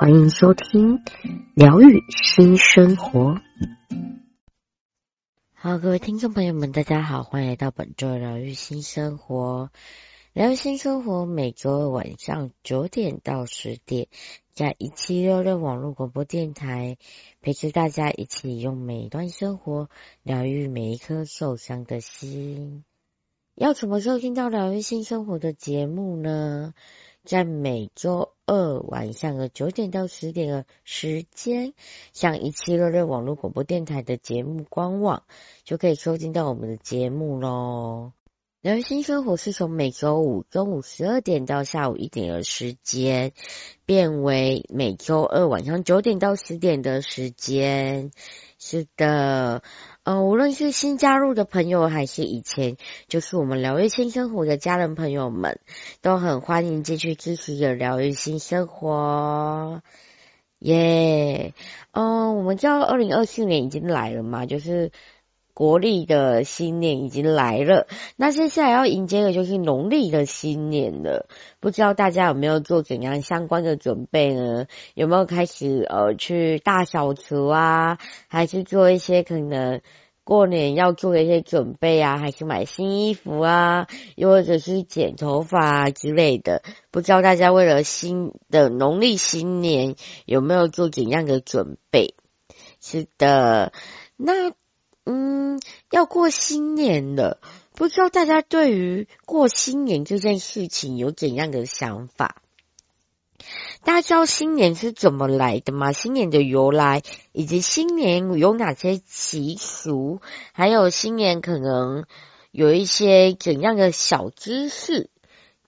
欢迎收听疗愈新生活。好，各位听众朋友们，大家好，欢迎来到本周疗愈新生活。疗愈新生活每周晚上九点到十点，在一七六六网络广播电台，陪着大家一起用每一段生活疗愈每一颗受伤的心。要怎么收听到疗愈新生活的节目呢？在每周二晚上的九点到十点的时间，像一七六六网络广播电台的节目官网，就可以收听到我们的节目喽。疗愈新生活是从每周五中午十二点到下午一点的时间，变为每周二晚上九点到十点的时间。是的，嗯，无论是新加入的朋友，还是以前就是我们疗愈新生活的家人朋友们，都很欢迎继续支持着疗愈新生活。耶，嗯，我们知道二零二四年已经来了嘛，就是。国历的新年已经来了，那接下来要迎接的就是农历的新年了。不知道大家有没有做怎样相关的准备呢？有没有开始呃去大扫除啊？还是做一些可能过年要做的一些准备啊？还是买新衣服啊？又或者是剪头发啊之类的？不知道大家为了新的农历新年有没有做怎样的准备？是的，那。嗯，要过新年了，不知道大家对于过新年这件事情有怎样的想法？大家知道新年是怎么来的吗？新年的由来，以及新年有哪些习俗，还有新年可能有一些怎样的小知识？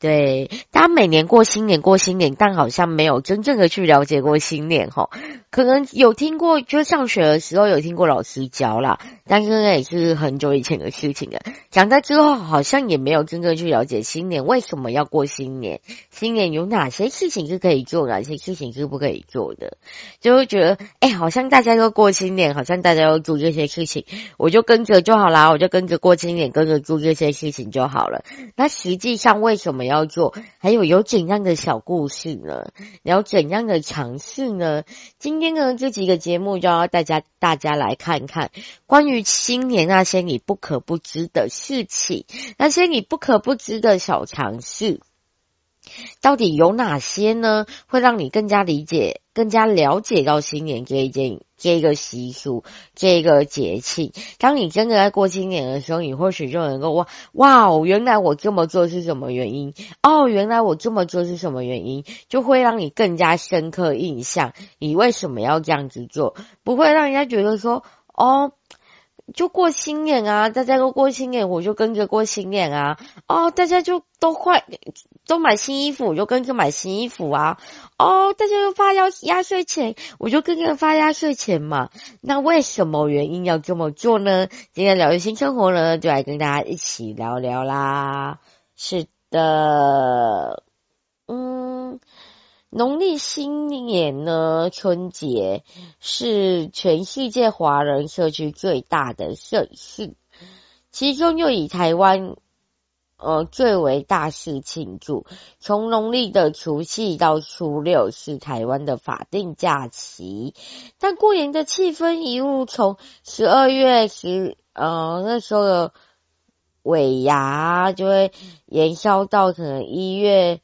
对，大家每年过新年过新年，但好像没有真正的去了解过新年哈。可能有听过，就上学的时候有听过老师教啦，但是那也是很久以前的事情了。长大之后，好像也没有真正去了解新年为什么要过新年，新年有哪些事情是可以做，哪些事情是不可以做的，就会觉得，哎、好像大家都过新年，好像大家都做这些事情，我就跟着就好啦，我就跟着过新年，跟着做这些事情就好了。那实际上为什么要？要做，还有有怎样的小故事呢？有怎样的尝试呢？今天呢，这几个节目就要大家大家来看看关于新年那些你不可不知的事情，那些你不可不知的小尝试。到底有哪些呢？会让你更加理解、更加了解到新年这一件、这个习俗、这个节庆。当你真的在过新年的时候，你或许就能够哇哇哦，原来我这么做是什么原因？哦，原来我这么做是什么原因？就会让你更加深刻印象。你为什么要这样子做？不会让人家觉得说哦。就过新年啊，大家都过新年，我就跟着过新年啊。哦，大家就都换，都买新衣服，我就跟着买新衣服啊。哦，大家都发压压岁钱，我就跟着发压岁钱嘛。那为什么原因要这么做呢？今天疗愈新生活呢，就来跟大家一起聊聊啦。是的，嗯。农历新年呢，春节是全世界华人社区最大的盛事，其中又以台湾呃最为大肆庆祝。从农历的除夕到初六是台湾的法定假期，但过年的气氛一路从十二月十呃那时候的尾牙就会延烧到可能一月。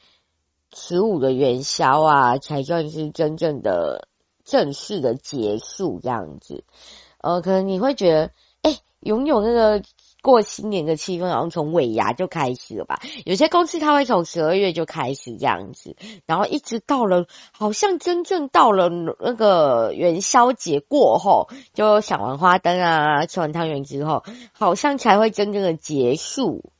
十五的元宵啊，才算是真正的正式的结束这样子。呃，可能你会觉得，哎、拥有那个过新年的气氛，好像从尾牙就开始了吧？有些公司它会从十二月就开始这样子，然后一直到了，好像真正到了那个元宵节过后，就赏完花灯啊，吃完汤圆之后，好像才会真正的结束。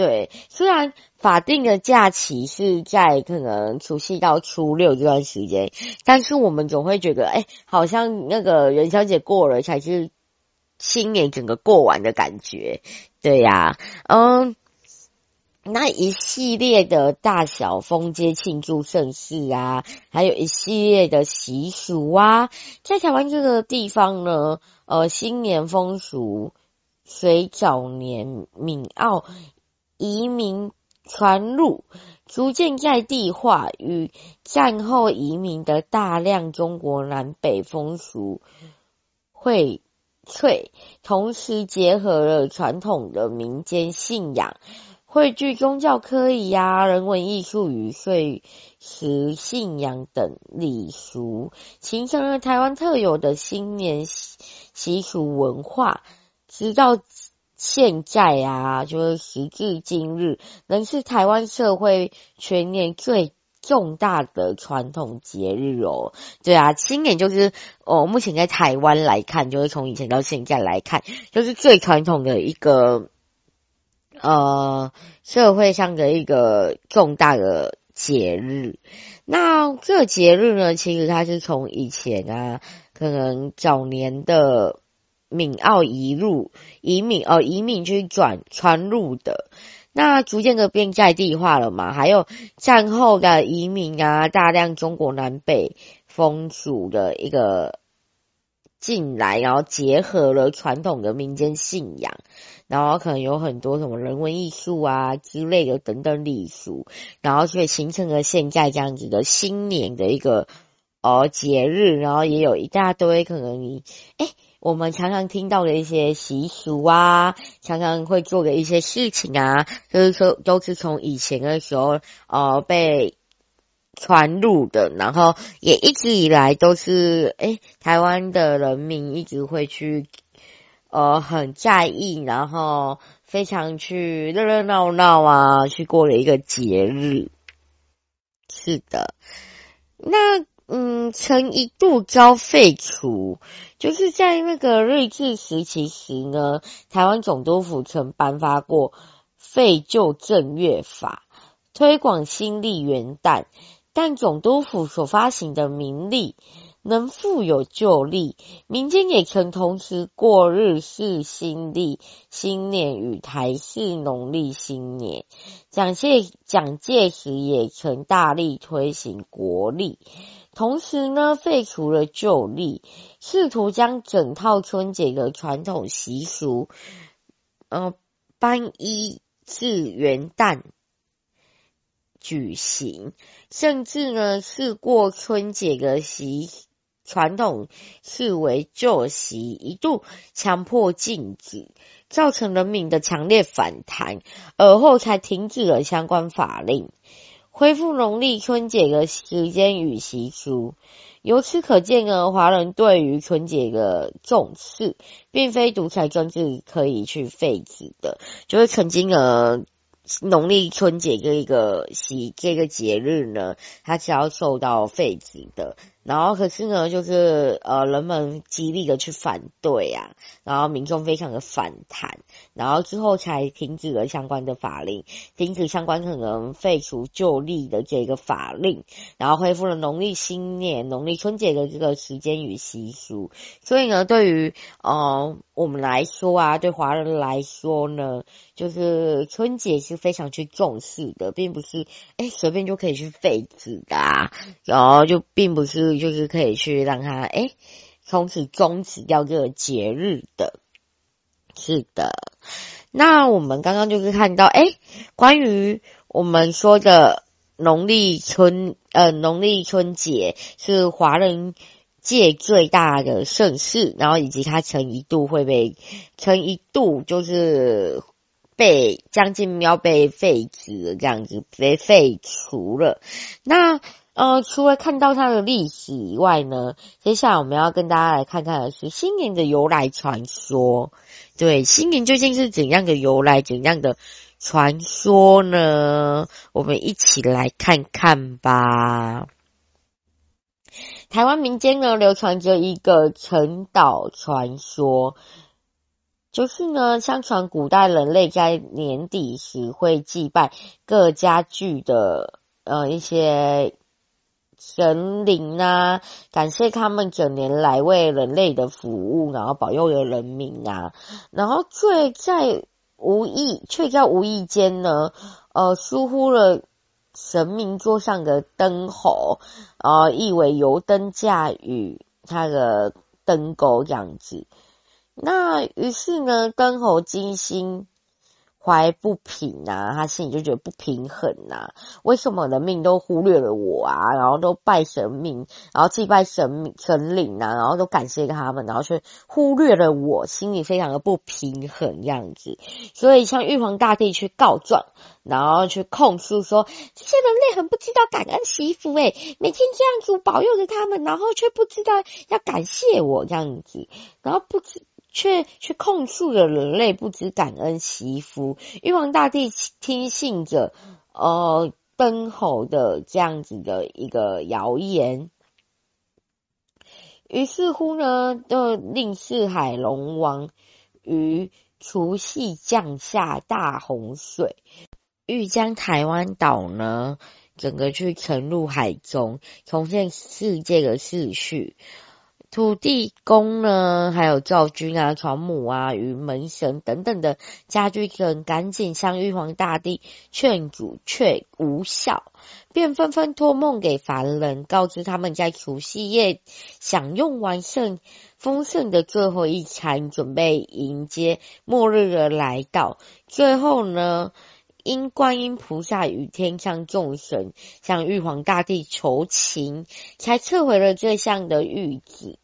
对，虽然法定的假期是在可能除夕到初六这段时间，但是我们总会觉得，哎，好像那个元宵节过了才是新年整个过完的感觉。对呀，嗯，那一系列的大小封街庆祝盛事啊，还有一系列的习俗啊，在台湾这个地方呢，呃，新年风俗随早年闽澳。移民传入，逐渐在地化，与战后移民的大量中国南北风俗荟萃，同时结合了传统的民间信仰，汇聚宗教科仪啊、人文艺术与岁时信仰等礼俗，形成了台湾特有的新年习俗文化，直到。现在啊，就是时至今日，仍是台湾社会全年最重大的传统节日哦。对啊，新年就是哦，目前在台湾来看，就是从以前到现在来看，就是最传统的一个呃社会上的一个重大的节日。那这个节日呢，其实它是从以前啊，可能早年的。闽澳移入移民哦，移民去转传入的，那逐渐的变在地化了嘛。还有战后的移民啊，大量中国南北风俗的一个进来，然后结合了传统的民间信仰，然后可能有很多什么人文艺术啊之类的等等礼俗，然后所以形成了现在这样子的新年的一个哦节日，然后也有一大堆可能你诶我们常常听到的一些习俗啊，常常会做的一些事情啊，就是说都是从以前的时候呃被传入的，然后也一直以来都是诶台湾的人民一直会去呃很在意，然后非常去热热闹闹啊去过了一个节日。是的，那。嗯，曾一度遭废除，就是在那个日治时期时呢，台湾总督府曾颁发过废旧正月法，推广新历元旦，但总督府所发行的民历能富有旧历，民间也曾同时过日式新历新年与台式农历新年。蒋介蒋介石也曾大力推行国历。同时呢，废除了旧历，试图将整套春节的传统习俗，呃，搬一至元旦举行，甚至呢，是过春节的习传统视为旧习，一度强迫禁止，造成人民的强烈反弹，而后才停止了相关法令。恢复农历春节的时间与习俗，由此可见呢，华人对于春节的重视，并非独裁专制可以去废止的。就是曾经呃，农历春节这一个习这个节日呢，它是要受到废止的。然后可是呢，就是呃，人们极力的去反对啊，然后民众非常的反弹，然后之后才停止了相关的法令，停止相关可能废除旧历的这个法令，然后恢复了农历新年、农历春节的这个时间与习俗。所以呢，对于呃我们来说啊，对华人来说呢，就是春节是非常去重视的，并不是诶随便就可以去废止的，然后就并不是。就是可以去让他诶，从此终止掉这个节日的。是的，那我们刚刚就是看到诶，关于我们说的农历春呃农历春节是华人界最大的盛世，然后以及它曾一度会被曾一度就是被将近要被废止了这样子被废除了。那呃，除了看到它的历史以外呢，接下来我们要跟大家来看看的是新年的由来传说。对，新年究竟是怎样的由来，怎样的传说呢？我们一起来看看吧。台湾民间呢，流传着一个陈岛传说。就是呢，相传古代人类在年底时会祭拜各家具的呃一些神灵啊，感谢他们整年来为人类的服务，然后保佑了人民啊，然后却在无意却在无意间呢，呃疏忽了神明桌上的灯猴，呃意为油灯架与他的灯钩这样子。那于是呢，灯猴金星怀不平啊，他心里就觉得不平衡呐、啊。为什么人命都忽略了我啊？然后都拜神明，然后祭拜神神灵啊，然后都感谢他们，然后却忽略了我，心里非常的不平衡这样子。所以向玉皇大帝去告状，然后去控诉说，这些人类很不知道感恩惜福，诶，每天这样子保佑着他们，然后却不知道要感谢我这样子，然后不知。却去控诉了人类不知感恩惜福，玉皇大帝听信着呃奔吼的这样子的一个谣言，于是乎呢，就令四海龙王于除夕降下大洪水，欲将台湾岛呢整个去沉入海中，重现世界的秩序。土地公呢，还有灶君啊、床母啊与门神等等的家居人，赶紧向玉皇大帝劝阻，却无效，便纷纷托梦给凡人，告知他们在除夕夜享用完盛丰盛的最后一餐，准备迎接末日的来到。最后呢，因观音菩萨与天上众神向玉皇大帝求情，才撤回了这项的谕旨。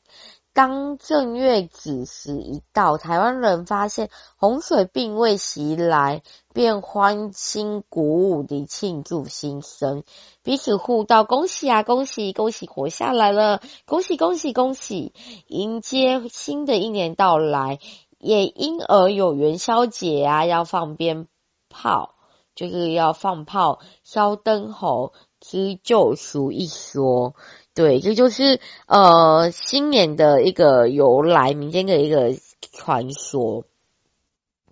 当正月子时一到，台湾人发现洪水并未袭来，便欢欣鼓舞地庆祝新生，彼此互道恭喜啊，恭喜恭喜活下来了，恭喜恭喜恭喜，迎接新的一年到来，也因而有元宵节啊，要放鞭炮，就是要放炮、烧灯猴之救赎一说。对，这就是呃新年的一个由来，民间的一个传说。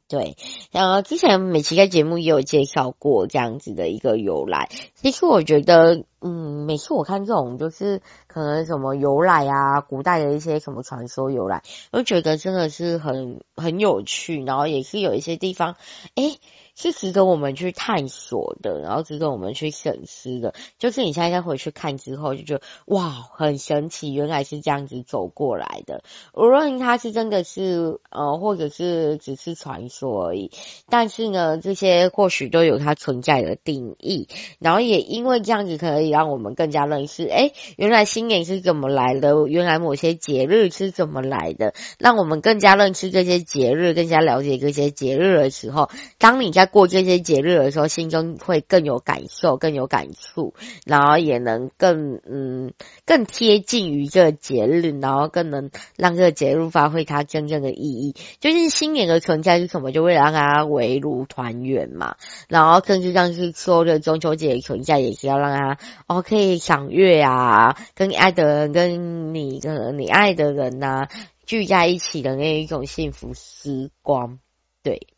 对，然后之前每期的节目也有介绍过这样子的一个由来。其实我觉得，嗯，每次我看这种就是可能什么由来啊，古代的一些什么传说由来，我觉得真的是很很有趣，然后也是有一些地方，诶是值得我们去探索的，然后值得我们去审视的。就是你现在再回去看之后，就觉得哇，很神奇，原来是这样子走过来的。无论它是真的是呃，或者是只是传说而已，但是呢，这些或许都有它存在的定义。然后也因为这样子，可以让我们更加认识，诶，原来新年是怎么来的，原来某些节日是怎么来的，让我们更加认识这些节日，更加了解这些节日的时候，当你在过这些节日的时候，心中会更有感受，更有感触，然后也能更嗯更贴近于这个节日，然后更能让这个节日发挥它真正的意义。就是新年的存在是什么？就为了让大家围炉团圆嘛。然后甚至像是说的中秋节的存在，也是要让他哦可以赏月啊，跟你爱的人，跟你跟你爱的人呐、聚在一起的那一种幸福时光，对。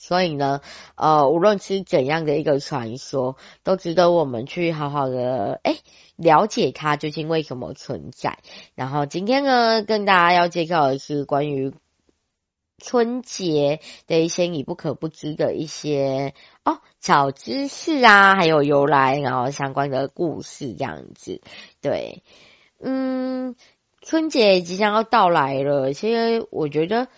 所以呢，呃，无论是怎样的一个传说，都值得我们去好好的诶了解它究竟为什么存在。然后今天呢，跟大家要介绍的是关于春节的一些你不可不知的一些哦小知识啊，还有由来，然后相关的故事这样子。对，嗯，春节即将要到来了，其实我觉得。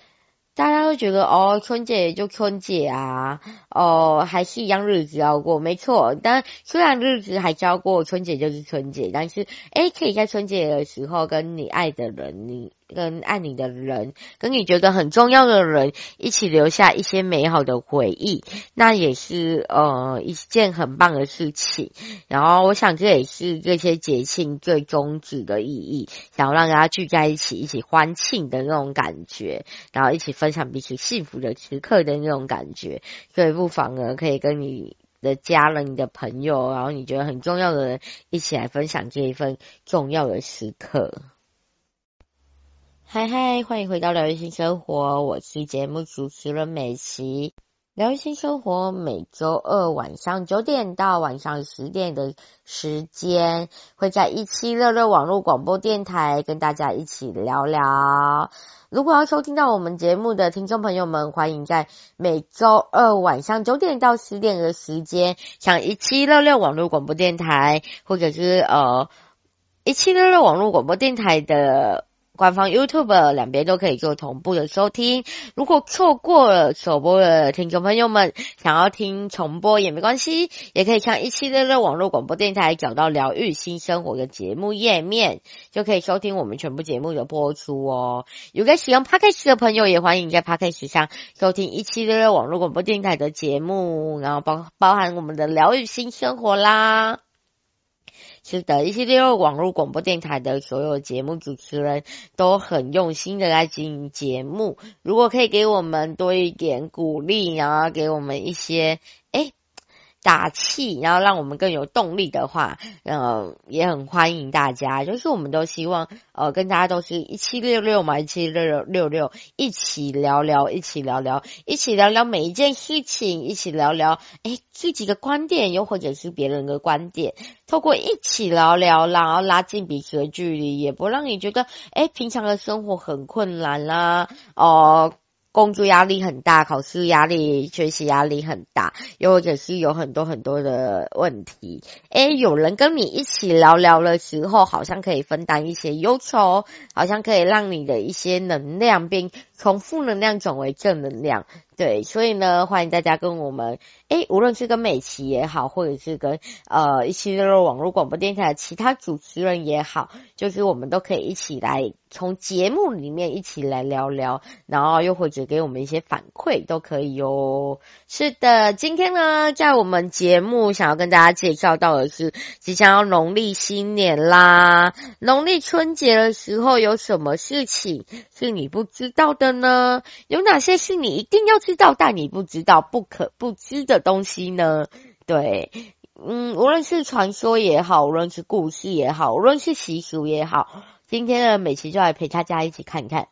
大家都觉得哦，春节就春节啊，哦，还是一样日子要过，没错。但虽然日子还是要过，春节就是春节，但是诶，可以在春节的时候跟你爱的人，你。跟爱你的人，跟你觉得很重要的人一起留下一些美好的回忆，那也是呃一件很棒的事情。然后我想这也是这些节庆最宗旨的意义，想要让大家聚在一起，一起欢庆的那种感觉，然后一起分享彼此幸福的时刻的那种感觉。所以不妨呢，可以跟你的家人、你的朋友，然后你觉得很重要的人，一起来分享这一份重要的时刻。嗨嗨，欢迎回到疗愈新生活，我是节目主持人美琪。疗愈新生活每周二晚上九点到晚上十点的时间，会在一七六六网络广播电台跟大家一起聊聊。如果要收听到我们节目的听众朋友们，欢迎在每周二晚上九点到十点的时间，像一七六六网络广播电台，或者是呃一七六六网络广播电台的。官方 YouTube 两边都可以做同步的收听。如果错过了首播的听众朋友们，想要听重播也没关系，也可以上一七六六网络广播电台找到疗愈新生活的节目页面，就可以收听我们全部节目的播出哦。有在使用 Podcast 的朋友，也欢迎在 Podcast 上收听一七六六网络广播电台的节目，然后包包含我们的疗愈新生活啦。是的，一些利用网络广播电台的所有节目主持人都很用心的来经营节目。如果可以给我们多一点鼓励，然后给我们一些打气，然后让我们更有动力的话，呃，也很欢迎大家。就是我们都希望，呃，跟大家都是一七六六嘛，一七六六六六，一起聊聊，一起聊聊，一起聊聊每一件事情，一起聊聊，诶自己的观点，又或者是别人的观点，透过一起聊聊，然后拉近彼此的距离，也不让你觉得，诶平常的生活很困难啦，哦、工作压力很大，考试压力、学习压力很大，又或者是有很多很多的问题。诶，有人跟你一起聊聊的时候，好像可以分担一些忧愁，好像可以让你的一些能量变从负能量转为正能量。对，所以呢，欢迎大家跟我们，诶，无论是跟美琪也好，或者是跟呃一七六六网络广播电台的其他主持人也好，就是我们都可以一起来从节目里面一起来聊聊，然后又或者给我们一些反馈都可以哟。是的，今天呢，在我们节目想要跟大家介绍到的是，即将要农历新年啦，农历春节的时候有什么事情是你不知道的呢？有哪些是你一定要知道但你不知道、不可不知的东西呢？对，嗯，无论是传说也好，无论是故事也好，无论是习俗也好，今天的美琪就来陪大家一起看看。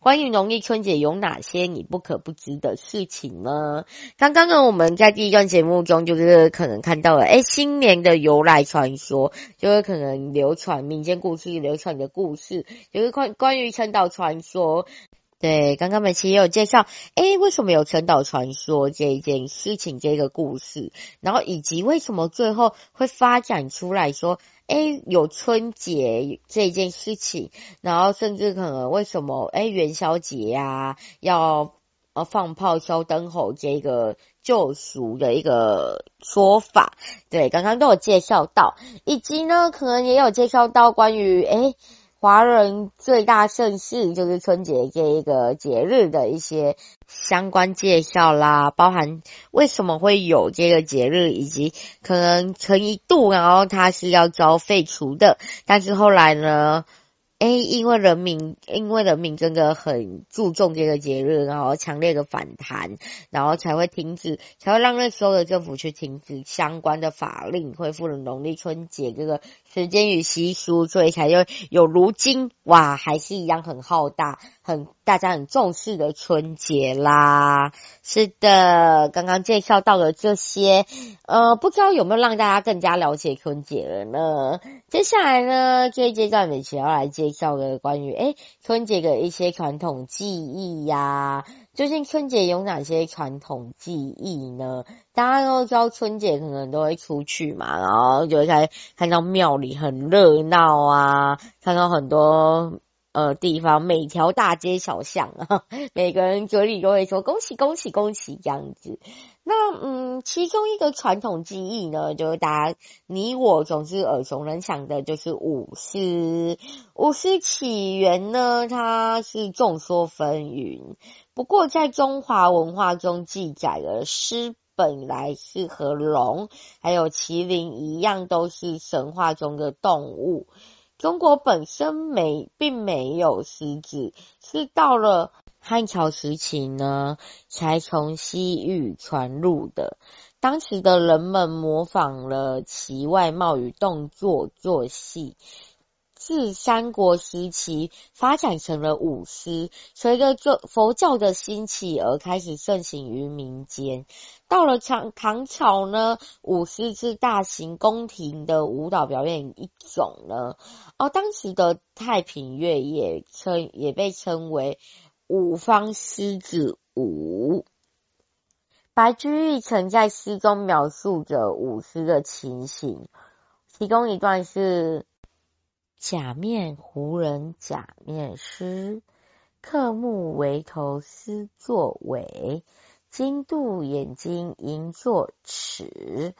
关于农历春节有哪些你不可不知的事情呢？刚刚呢，我们在第一段节目中就是可能看到了，诶，新年的由来传说，就是可能流传民间故事流传的故事，就是关关于陈岛传说。对，刚刚美琪也有介绍，诶，为什么有陈岛传说这一件事情这个故事，然后以及为什么最后会发展出来说。诶，有春节这件事情，然后甚至可能为什么诶元宵节呀、啊、要呃放炮烧灯猴这个救赎的一个说法，对，刚刚都有介绍到，以及呢可能也有介绍到关于诶。华人最大盛事就是春节这一个节日的一些相关介绍啦，包含为什么会有这个节日，以及可能曾一度，然后它是要遭废除的，但是后来呢？诶，因为人民，因为人民真的很注重这个节日，然后强烈的反弹，然后才会停止，才会让那时候的政府去停止相关的法令，恢复了农历春节这个时间与习俗，所以才有有如今哇，还是一样很浩大。很大家很重视的春节啦，是的，刚刚介绍到了这些，呃，不知道有没有让大家更加了解春节了呢？接下来呢，这一阶段美琪要来接介绍的关于诶春节的一些传统记忆呀。究竟春节有哪些传统记忆呢？大家都知道春节可能都会出去嘛，然后就会看看到庙里很热闹啊，看到很多。呃，地方每条大街小巷啊，每个人嘴里都会说恭喜恭喜恭喜这样子。那嗯，其中一个传统技艺呢，就是大家你我总是耳熟能详的，就是舞狮。舞狮起源呢，它是众说纷纭。不过在中华文化中记载了，狮本来是和龙还有麒麟一样，都是神话中的动物。中国本身没并没有狮子，是到了汉朝时期呢，才从西域传入的。当时的人们模仿了其外貌与动作做戏，自三国时期发展成了舞狮，随着这佛教的兴起而开始盛行于民间。到了唐唐朝呢，舞狮是大型宫廷的舞蹈表演一种呢。哦，当时的太平乐也称也被称为五方狮子舞。白居易曾在诗中描述着舞狮的情形，其中一段是。假面胡人假面师，刻木围头丝作尾，金镀眼睛银作齿，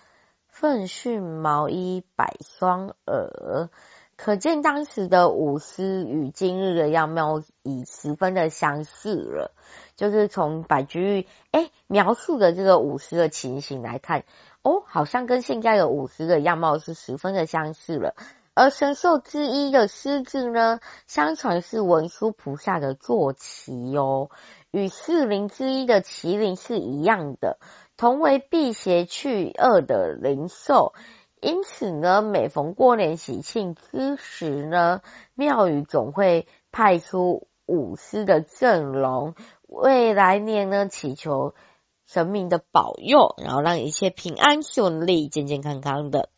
奋训毛衣百双耳。可见当时的舞狮与今日的样貌已十分的相似了。就是从白居易诶描述的这个舞狮的情形来看，哦，好像跟现在的舞狮的样貌是十分的相似了。而神兽之一的狮子呢，相传是文殊菩萨的坐骑哦，与四灵之一的麒麟是一样的，同为辟邪去恶的灵兽。因此呢，每逢过年喜庆之时呢，庙宇总会派出舞狮的阵容，为来年呢祈求神明的保佑，然后让一切平安顺利、健健康康的。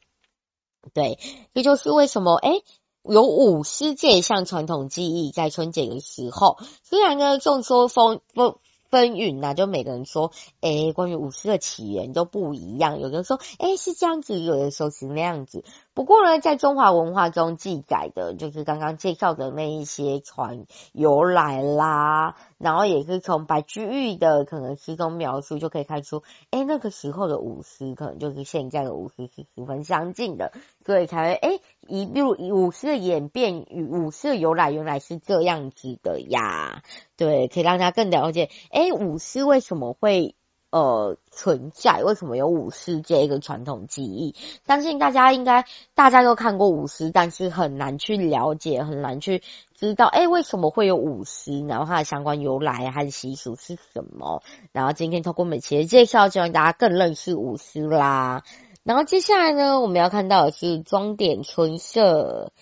对，这就是为什么诶有舞狮这一项传统技艺，在春节的时候，虽然呢众说纷纷纷纭呐，就每个人说，诶关于舞狮的起源都不一样，有人说，诶是这样子，有人说是那样子。不过呢，在中华文化中记载的，就是刚刚介绍的那一些船由来啦，然后也是从白居易的可能诗中描述就可以看出，诶那个时候的舞狮可能就是现在的舞狮是十分相近的，所以才会诶一路舞狮的演变与舞狮的由来原来是这样子的呀，对，可以让大家更了解，诶舞狮为什么会。呃，存在为什么有舞狮这一个传统技艺？相信大家应该大家都看过舞狮，但是很难去了解，很难去知道，哎，为什么会有舞狮？然后它的相关由来还是习俗是什么？然后今天透过美琪的介绍，就让大家更认识舞狮啦。然后接下来呢，我们要看到的是装点春色。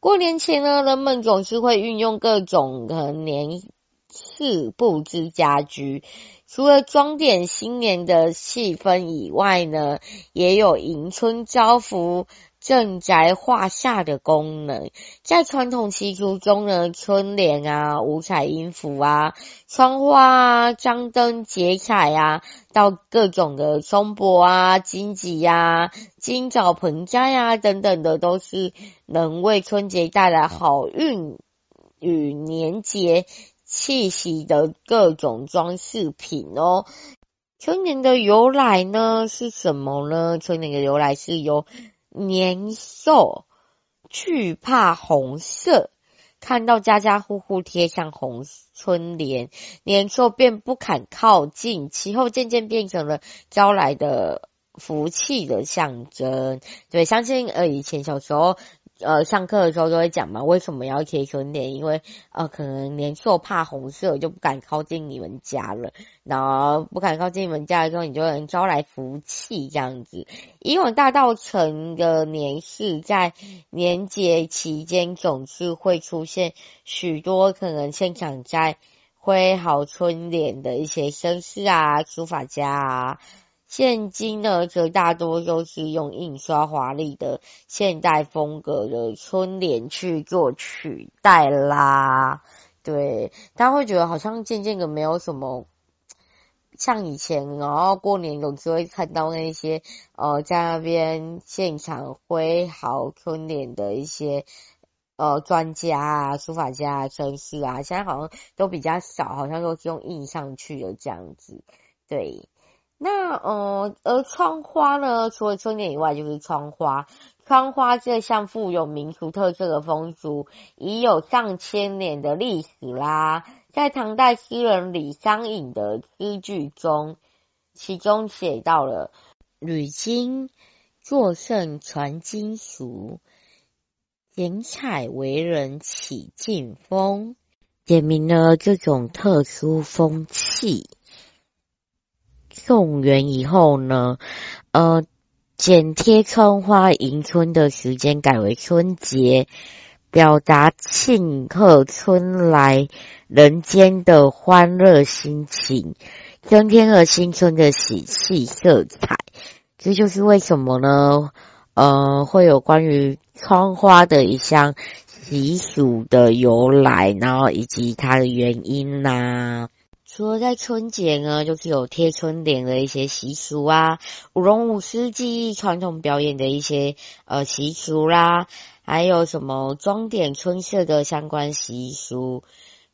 过年前呢，人们总是会运用各种的年饰布置家居。除了装点新年的气氛以外呢，也有迎春招福、镇宅化煞的功能。在传统习俗中呢，春联啊、五彩音符啊、窗花啊、张灯结彩啊，到各种的松柏啊、荆棘呀、金枣盆栽呀等等的，都是能为春节带来好运与年节气息的各种装饰品哦。春联的由来呢是什么呢？春联的由来是由年兽惧怕红色，看到家家户户贴上红春联，年兽便不敢靠近，其后渐渐变成了招来的福气的象征。对，相信呃以前小时候。呃，上课的时候都会讲嘛，为什么要贴春联？因为呃，可能年兽怕红色，就不敢靠近你们家了。然后不敢靠近你们家的时候，你就能招来福气这样子。以往大道城的年事在年节期间总是会出现许多可能现场在挥毫春联的一些绅士啊、书法家啊。现今呢，则大多都是用印刷华丽的现代风格的春联去做取代啦。对，大家会觉得好像渐渐的没有什么像以前，然后过年总是会看到那些呃在那边现场挥毫春联的一些呃专家啊、书法家啊、绅士啊，现在好像都比较少，好像都是用印上去的这样子。对。那呃，而窗花呢？除了春联以外，就是窗花。窗花这项富有民俗特色的风俗，已有上千年的历史啦。在唐代诗人李商隐的诗句中，其中写到了“屡经作圣传金俗，剪彩为人起劲风”，点明了这种特殊风气。宋元以后呢，呃，剪贴窗花迎春的时间改为春节，表达庆贺春来人间的欢乐心情，增添了新春的喜气色彩。这就是为什么呢？呃，会有关于窗花的一项习俗的由来，然后以及它的原因呐、除了在春节呢，就是有贴春联的一些习俗啊，舞龙舞狮技艺传统表演的一些呃习俗啦，还有什么装点春色的相关习俗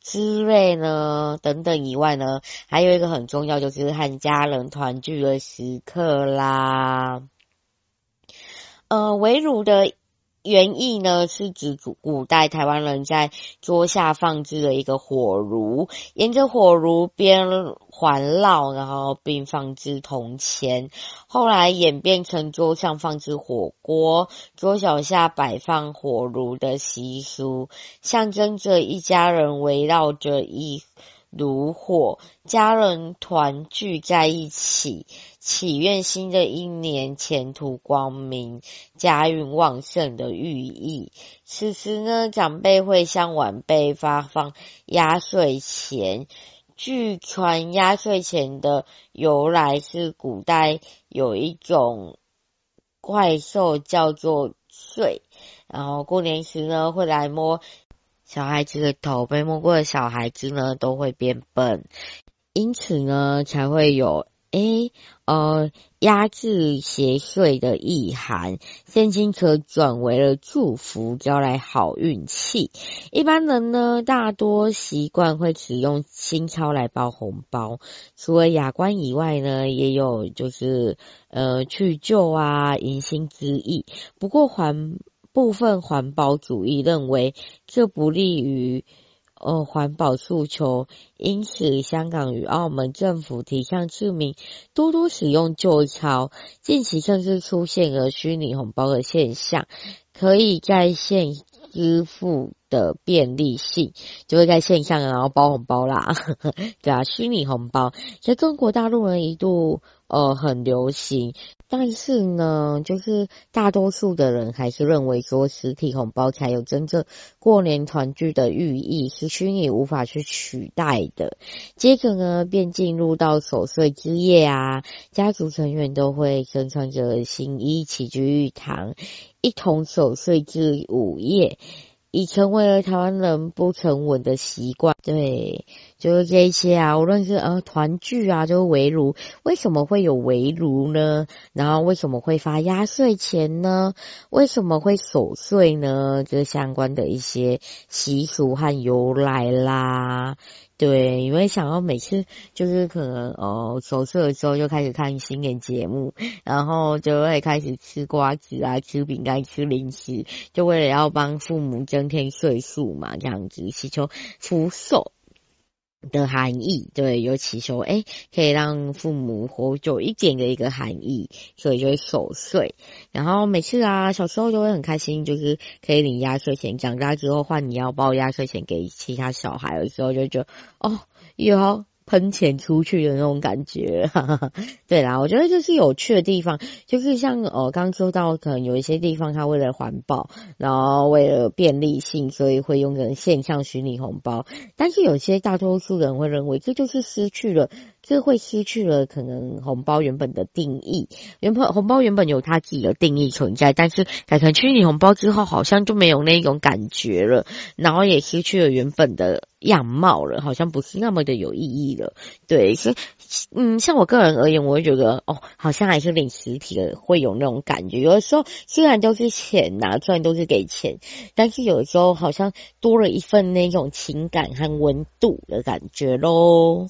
之类呢，等等以外呢，还有一个很重要，就是和家人团聚的时刻啦。呃，围炉的。原意呢，是指古代台湾人在桌下放置的一个火炉，沿着火炉边环绕，然后并放置铜钱。后来演变成桌上放置火锅，桌脚下摆放火炉的习俗，象征着一家人围绕着一炉火，家人团聚在一起。祈愿新的一年前途光明、家运旺盛的寓意。此时呢，长辈会向晚辈发放压岁钱。据传，压岁钱的由来是古代有一种怪兽叫做祟，然后过年时呢会来摸小孩子的头，被摸过的小孩子呢都会变笨，因此呢才会有。诶，呃，压制邪祟的意涵，现今则转为了祝福，招来好运气。一般人呢，大多习惯会使用新钞来包红包，除了雅观以外呢，也有就是呃去旧啊、迎新之意。不过环部分环保主义认为，这不利于。呃，环保诉求，因此香港与澳门政府提倡市民多多使用旧钞。近期甚至出现了虚拟红包的现象，可以在线支付的便利性，就会在线上然后包红包啦，对啊，虚拟红包在中国大陆呢一度呃很流行。但是呢，就是大多数的人还是认为说实体红包才有真正过年团聚的寓意，是虚拟无法去取代的。接着呢，便进入到守岁之夜啊，家族成员都会身穿着新衣齐聚一堂，一同守岁至午夜。已成为了台湾人不成文的习惯，对，就是这一些啊。无论是呃团聚啊，就是围炉，为什么会有围炉呢？然后为什么会发压岁钱呢？为什么会守岁呢？这相关的一些习俗和由来啦。对，因为想要每次就是可能哦守岁的时候就开始看新年节目，然后就会开始吃瓜子啊，吃饼干，吃零食，就为了要帮父母增添岁数嘛，这样子祈求福寿。的含义，对，尤其说，诶，可以让父母活久一点的一个含义，所以就会守岁。然后每次啊，小时候就会很开心，就是可以领压岁钱。长大之后换你要包压岁钱给其他小孩的时候，就觉得哦，有。喷钱出去的那种感觉，哈哈哈。对啦，我觉得这是有趣的地方，就是像呃刚说到，可能有一些地方它为了环保，然后为了便利性，所以会用成线上虚拟红包，但是有些大多数人会认为这就是失去了。这会失去了可能红包原本的定义，原本红包原本有它自己的定义存在，但是改成虚拟红包之后，好像就没有那种感觉了，然后也失去了原本的样貌了，好像不是那么的有意义了。对，所以嗯，像我个人而言，我会觉得哦，好像还是领实体的会有那种感觉。有的时候虽然都是钱呐，虽然都是给钱，但是有的时候好像多了一份那种情感和温度的感觉喽。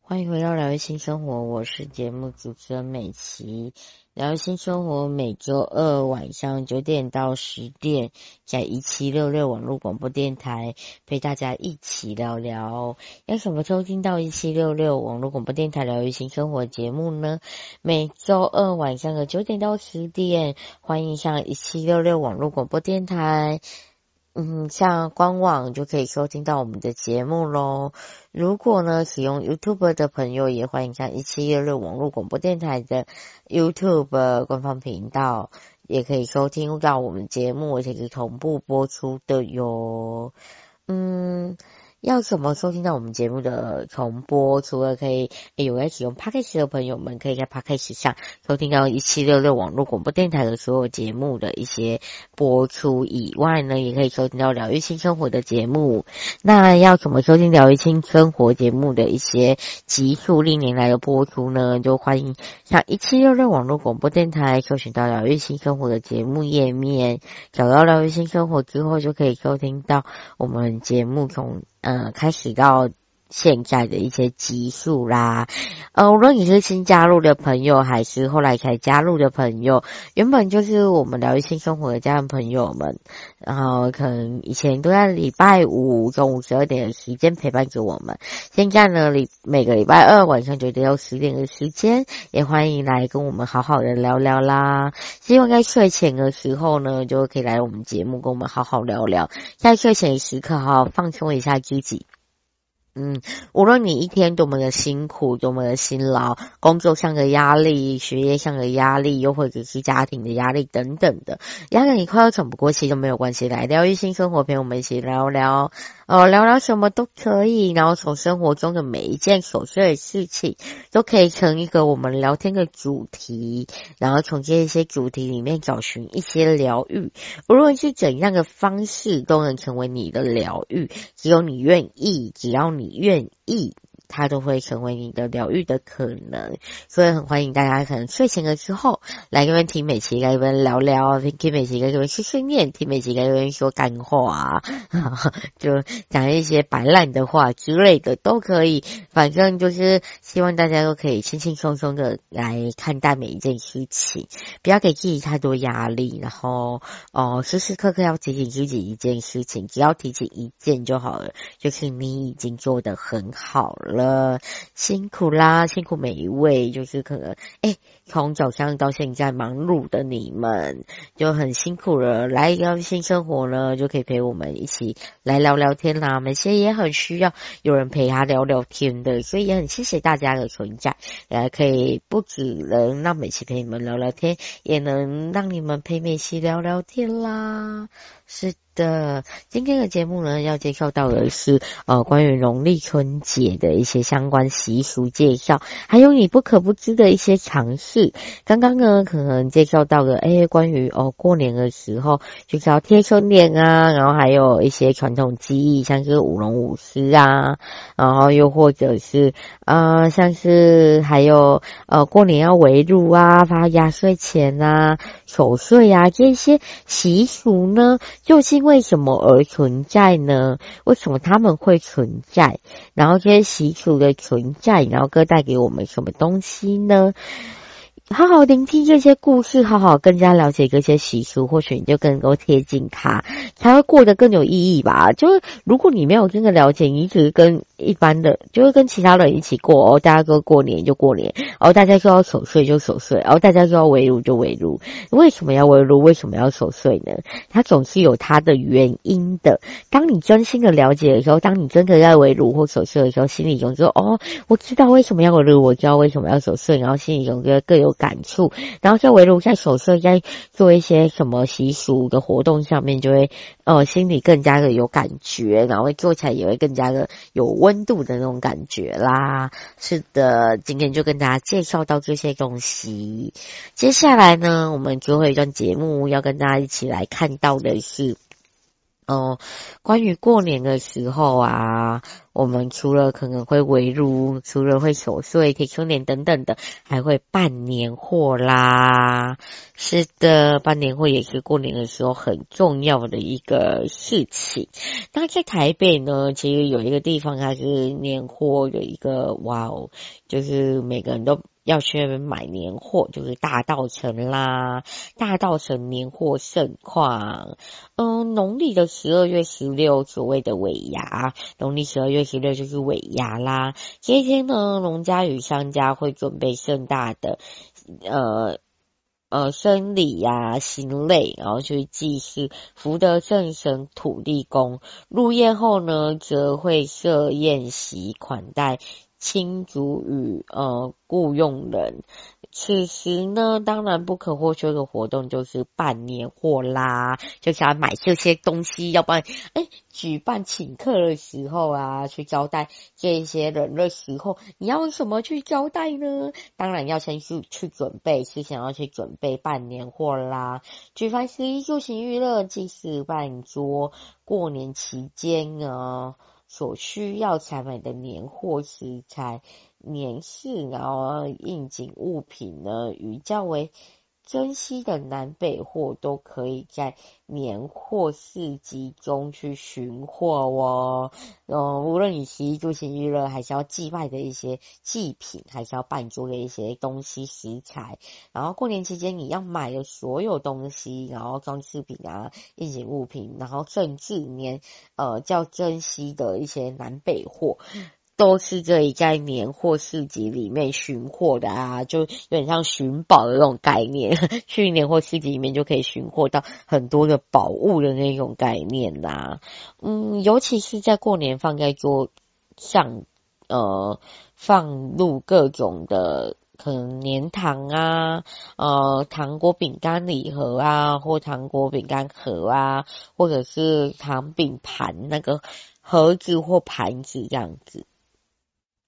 欢迎回到疗愈新生活，我是节目主持人美琪。聊新生活每周二晚上九点到十点，在一七六六网络广播电台陪大家一起聊聊。要什么收听到一七六六网络广播电台疗愈新生活节目呢？每周二晚上的九点到十点，欢迎上一七六六网络广播电台。嗯，像官网就可以收听到我们的节目喽。如果呢，使用 YouTube 的朋友，也欢迎上一七一六网络广播电台的 YouTube 官方频道。也可以收听到我们节目，而且是同步播出的哟。嗯。要怎么收听到我们节目的重播？除了可以有在使用 Podcast 的朋友们，可以在 Podcast 上收听到一七六六网络广播电台的所有节目的一些播出以外呢，也可以收听到疗愈新生活的节目。那要怎么收听疗愈新生活节目的一些集数历年来的播出呢？就欢迎像一七六六网络广播电台搜寻到疗愈新生活的节目页面，找到疗愈新生活之后，就可以收听到我们节目从。嗯，开始到现在的一些集数啦。呃，无论你是新加入的朋友，还是后来才加入的朋友，原本就是我们疗愈性生活的家人朋友们，然后可能以前都在礼拜五中午十二点的时间陪伴着我们。现在呢，礼每个礼拜二晚上九点到十点的时间，也欢迎来跟我们好好的聊聊啦。希望在睡前的时候呢，就可以来我们节目跟我们好好聊聊，在睡前时刻好好放松一下自己。嗯，无论你一天多么的辛苦，多么的辛劳，工作上的压力、学业上的压力，又或者是家庭的压力等等的，压得你快要喘不过气都没有关系，来疗愈性生活，陪我们一起聊聊。哦，聊聊什么都可以，然后从生活中的每一件琐碎的事情，都可以成一个我们聊天的主题，然后从这些主题里面找寻一些疗愈，无论是怎样的方式，都能成为你的疗愈。只有你愿意，只要你你愿意。它都会成为你的疗愈的可能，所以很欢迎大家可能睡前了之后来这边听美琪，来这边聊聊，听美琪在这边碎碎念，听美琪在这边说干话，就讲一些白烂的话之类的都可以，反正就是希望大家都可以轻轻松松的来看待每一件事情，不要给自己太多压力，然后哦时时刻刻要提醒自己一件事情，只要提醒一件就好了，就是你已经做得很好了。呃，辛苦啦，辛苦每一位，就是可能，哎，从早上到现在忙碌的你们，就很辛苦了。来一个新生活呢，就可以陪我们一起来聊聊天啦。美琪也很需要有人陪他聊聊天的，所以也很谢谢大家的存在，也可以不只能让美琪陪你们聊聊天，也能让你们陪美琪聊聊天啦。是的，今天的节目呢，要介绍到的是呃，关于农历春节的一些相关习俗介绍，还有你不可不知的一些常识。刚刚呢，可能介绍到了，哎，关于哦，过年的时候就是要贴春联啊，然后还有一些传统技艺，像是舞龙舞狮啊，然后又或者是呃，像是还有呃，过年要围炉啊，发压岁钱啊，守岁啊，这些习俗呢。就是因为为什么而存在呢？为什么他们会存在？然后这些习俗的存在，然后各带给我们什么东西呢？好好聆听这些故事，好好更加了解这些习俗，或许你就更能够贴近它，才会过得更有意义吧。就是如果你没有真的了解，你只是跟一般的，就会跟其他人一起过哦，大家说过年就过年，哦，大家说要守岁就守岁，哦，大家说要围炉就围炉。为什么要围炉？为什么要守岁呢？它总是有它的原因的。当你真心的了解的时候，当你真的在围炉或守岁的时候，心里中就说哦，我知道为什么要围炉，我知道为什么要守岁，然后心里中觉得更有。感触，然后在围炉在守岁，在做一些什么习俗的活动上面，就会呃心里更加的有感觉，然后会做起来也会更加的有味温度的那种感觉啦。是的，今天就跟大家介绍到这些东西。接下来呢，我们最后一段节目要跟大家一起来看到的是。哦，关于过年的时候啊，我们除了可能会围炉，除了会守岁、贴春联等等的，还会办年货啦。是的，办年货也是过年的时候很重要的一个事情。那在台北呢，其实有一个地方，它是年货的一个哇哦，就是每个人都。要去那边买年货，就是大稻城啦，大稻城年货盛况。嗯，农历的十二月十六，所谓的尾牙，农历十二月十六就是尾牙啦。这一天呢，农家与商家会准备盛大的，呃呃，生礼呀、行礼，然后去祭祀福德正神土地公。入夜后呢，则会设宴席款待。亲族与呃雇佣人。此时呢，当然不可或缺的活动就是办年货啦，就是要买这些东西，要不然，哎，举办请客的时候啊，去招待这些人的时候，你要什么去招待呢？当然要先去去准备，是想要去准备办年货啦。举凡食衣住行娱乐，即是办桌，过年期间啊，所需要采买的年货食材。年饰，然后应景物品呢，与较为珍稀的南北货都可以在年货市集中去寻货哦。嗯，无论你食衣住行娱乐，还是要祭拜的一些祭品，还是要办桌的一些东西食材，然后过年期间你要买的所有东西，然后装饰品啊、应景物品，然后甚至连呃较珍稀的一些南北货。都是这一在年货市集里面寻获的啊，就有点像寻宝的那种概念。去年货市集里面就可以寻获到很多的宝物的那种概念啦。嗯，尤其是在过年放在桌上，呃，放入各种的可能年糖啊，呃，糖果饼干礼盒啊，或糖果饼干盒啊，或者是糖饼盘那个盒子或盘子这样子。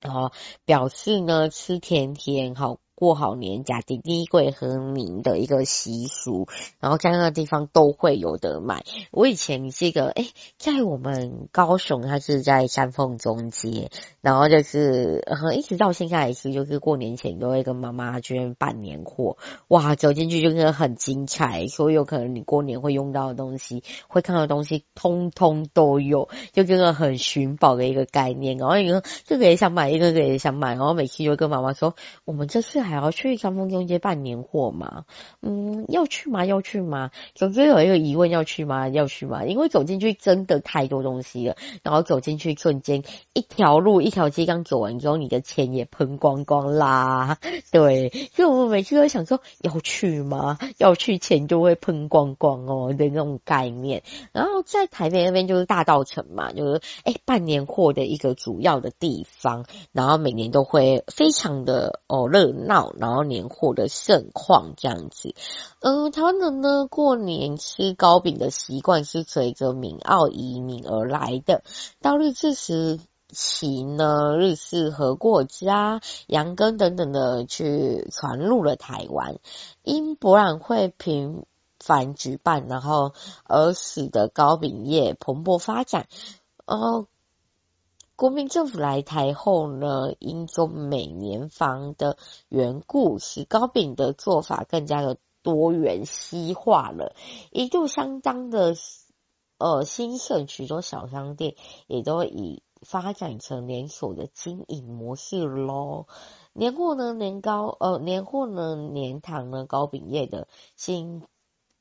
哦表示呢，吃甜甜好。过好年，甲丁第一贵和名的一个习俗，然后在那个地方都会有得买。我以前这个，哎，在我们高雄，它是在三凤中街，然后就是，呃，一直到现在也是，就是过年前都会跟妈妈去办年货。哇，走进去就是很精彩，所以有可能你过年会用到的东西，会看到的东西，通通都有，就真的很寻宝的一个概念。然后你说这个也想买，一个个也想买，然后每次就跟妈妈说，我们这次还。还要去三丰中街办年货吗？嗯，要去吗？要去吗？总之有一个疑问，要去吗？要去吗？因为走进去真的太多东西了，然后走进去瞬间，一条路一条街刚走完之后，你的钱也喷光光啦。对，所以我们每次都想说，要去吗？要去钱就会喷光光哦的那种概念。然后在台北那边就是大稻城嘛，就是哎办年货的一个主要的地方，然后每年都会非常的哦热闹。然后年货的盛况这样子，嗯、呃，台湾人呢过年吃糕饼的习惯是随着闽澳移民而来的。到日治时期呢，日式和过家、羊羹等等的去传入了台湾，因博览会频繁举办，然后而使得糕饼业蓬勃发展。哦。国民政府来台后呢，因中美联防的缘故，使糕饼的做法更加的多元西化了，一度相当的呃兴盛，许多小商店也都已发展成连锁的经营模式喽。年货呢，年糕呃年货呢，年糖呢，糕饼业的新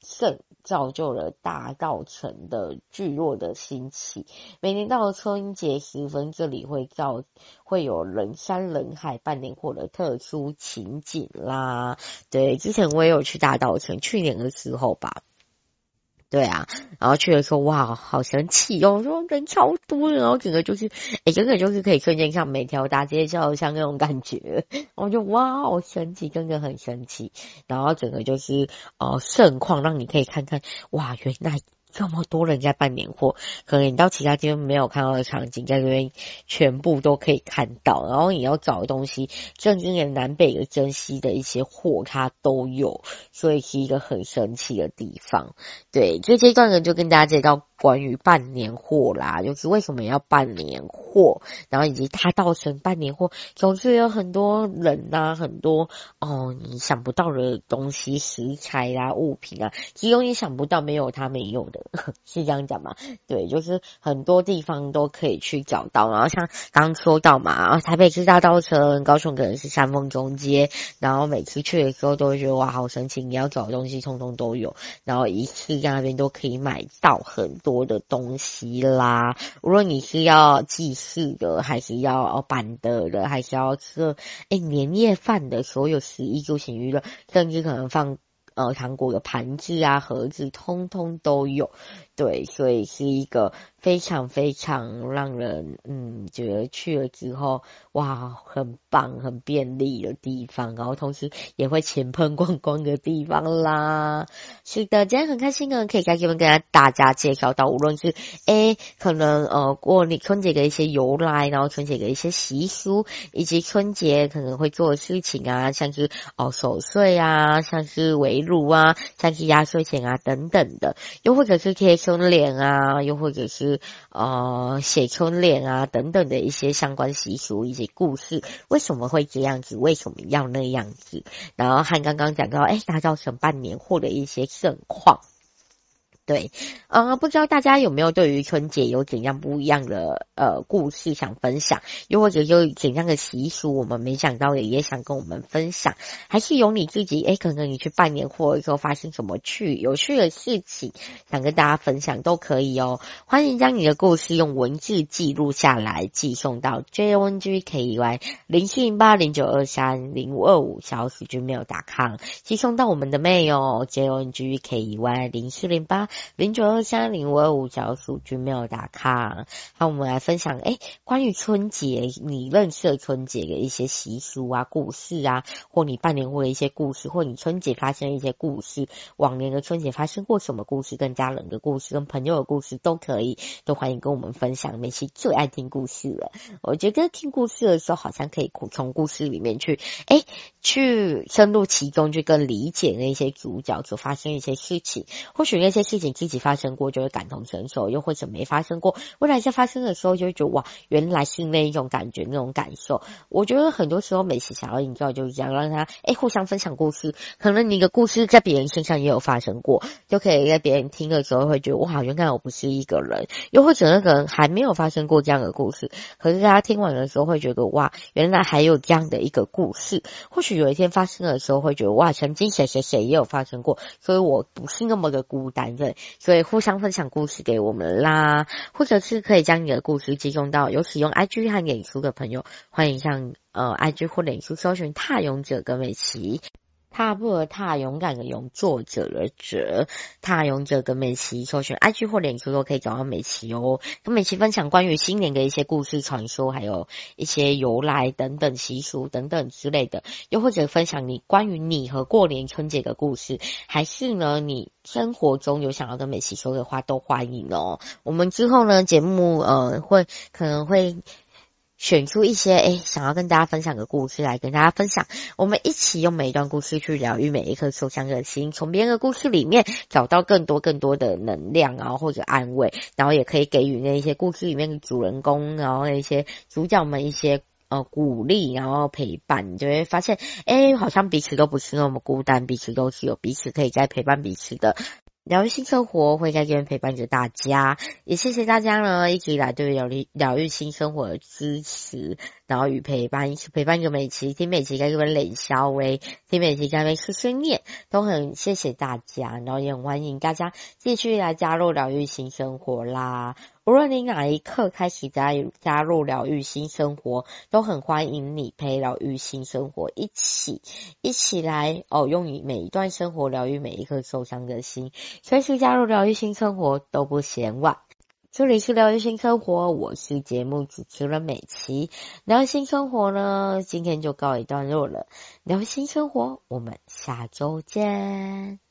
盛造就了大道城的聚落的兴起。每年到了春节时分，这里会造会有人山人海办年货的特殊情景啦。对，之前我也有去大道城，去年的时候吧。对啊，然后去了说，哇，好神奇哦！说人超多，然后整个就是，哎，整个就是可以瞬间像每条大街小巷那种感觉，我就哇，好神奇，真的很神奇。然后整个就是，呃，盛况，让你可以看看，哇，原来。这么多人在办年货，可能你到其他地方没有看到的场景，在这边全部都可以看到。然后你要找的东西，甚至连南北的珍稀的一些货，它都有，所以是一个很神奇的地方。对，这一段呢，就跟大家介绍关于办年货啦，就是为什么要办年货，然后以及大稻埕办年货，总是有很多人呐、很多哦，你想不到的东西、食材啊、物品啊，只有你想不到，没有他没有的。是这样讲吗？对，就是很多地方都可以去找到。然后像刚说到嘛，台北是大稻埕，高雄可能是三凤中街。然后每次去的时候都会觉得哇，好神奇！你要找的东西通通都有。然后一次在那边都可以买到很多的东西啦。无论你是要祭祀的，还是要办的的，还是要吃哎年夜饭的，所有食衣住行娱乐，甚至可能放。呃，糖果的盘子啊、盒子，通通都有，对，所以是一个非常非常让人嗯觉得去了之后哇很棒很便利的地方，然后同时也会前喷光光的地方啦。是的，今天很开心呢，可以跟你们跟大家介绍到，无论是诶可能呃过年春节的一些由来，然后春节的一些习俗，以及春节可能会做的事情啊，像是哦守岁啊，像是围炉啊，像是压岁钱啊等等的，又或者是贴春联啊，又或者是。呃，写春联啊，等等的一些相关习俗以及故事，为什么会这样子？为什么要那样子？然后和刚刚讲到，哎、欸，大稻埕办年货的一些盛况。对，呃，不知道大家有没有对于春节有怎样不一样的呃故事想分享，又或者有怎样的习俗我们没想到的也想跟我们分享，还是有你自己诶，可能你去拜年货的时候发生什么趣有趣的事情，想跟大家分享都可以哦。欢迎将你的故事用文字记录下来，寄送到 jongkey 零七零八零九二三零五二五小鼠 gmail.com，寄送到我们的 mail 哦，jongkey 零四零八。零九二三零五二五小鼠 gmail.com，好，我们来分享诶，关于春节你认识的春节的一些习俗啊、故事啊，或你半年货的一些故事，或你春节发生的一些故事，往年的春节发生过什么故事，跟家人的故事，跟朋友的故事都可以，都欢迎跟我们分享。美琪最爱听故事了，我觉得听故事的时候，好像可以从故事里面去诶，去深入其中，去更理解那些主角所发生一些事情，或许那些事。自己发生过就会感同身受，又或者没发生过，未来在发生的时候就会觉得哇，原来是那一种感觉，那种感受。我觉得很多时候美琪想要营造就是这样，让他诶互相分享故事，可能你的故事在别人身上也有发生过，就可以在别人听的时候会觉得哇，原来我不是一个人。又或者那个人还没有发生过这样的故事，可是大家听完的时候会觉得哇，原来还有这样的一个故事。或许有一天发生的时候会觉得哇，曾经谁谁谁也有发生过，所以我不是那么的孤单的。所以互相分享故事给我们啦，或者是可以将你的故事集中到有使用 IG 和脸书的朋友，欢迎向呃 IG 或脸书搜寻“踏勇者”跟美琪。踏步的踏，勇敢的勇，作者的者，踏勇者跟美琪搜寻 IG 或脸书都可以找到美琪哦，跟美琪分享关于新年的一些故事传说，还有一些由来等等习俗等等之类的，又或者分享你关于你和过年春节的故事，还是呢你生活中有想要跟美琪说的话，都欢迎哦。我们之后呢节目呃会可能会。选出一些诶想要跟大家分享的故事来跟大家分享，我们一起用每一段故事去疗愈每一颗受伤的心，从别人的故事里面找到更多更多的能量啊，或者安慰，然后也可以给予那一些故事里面的主人公，然后那些主角们一些呃鼓励，然后陪伴，你就会发现，诶好像彼此都不是那么孤单，彼此都是有彼此可以再陪伴彼此的。疗愈新生活会在这边陪伴着大家，也谢谢大家呢一直以来对疗愈疗愈新生活的支持，然后与陪伴，一起陪伴着美琪，听美琪在这边冷笑微，听美琪在那边碎碎念，都很谢谢大家，然后也很欢迎大家继续来加入疗愈新生活啦。无论你哪一刻开始加加入疗愈新生活，都很欢迎你陪疗愈新生活一起一起来哦，用你每一段生活疗愈每一颗受伤的心，随时加入疗愈新生活都不嫌晚。这里是疗愈新生活，我是节目主持人美琪。疗愈新生活呢，今天就告一段落了。疗愈新生活，我们下周见。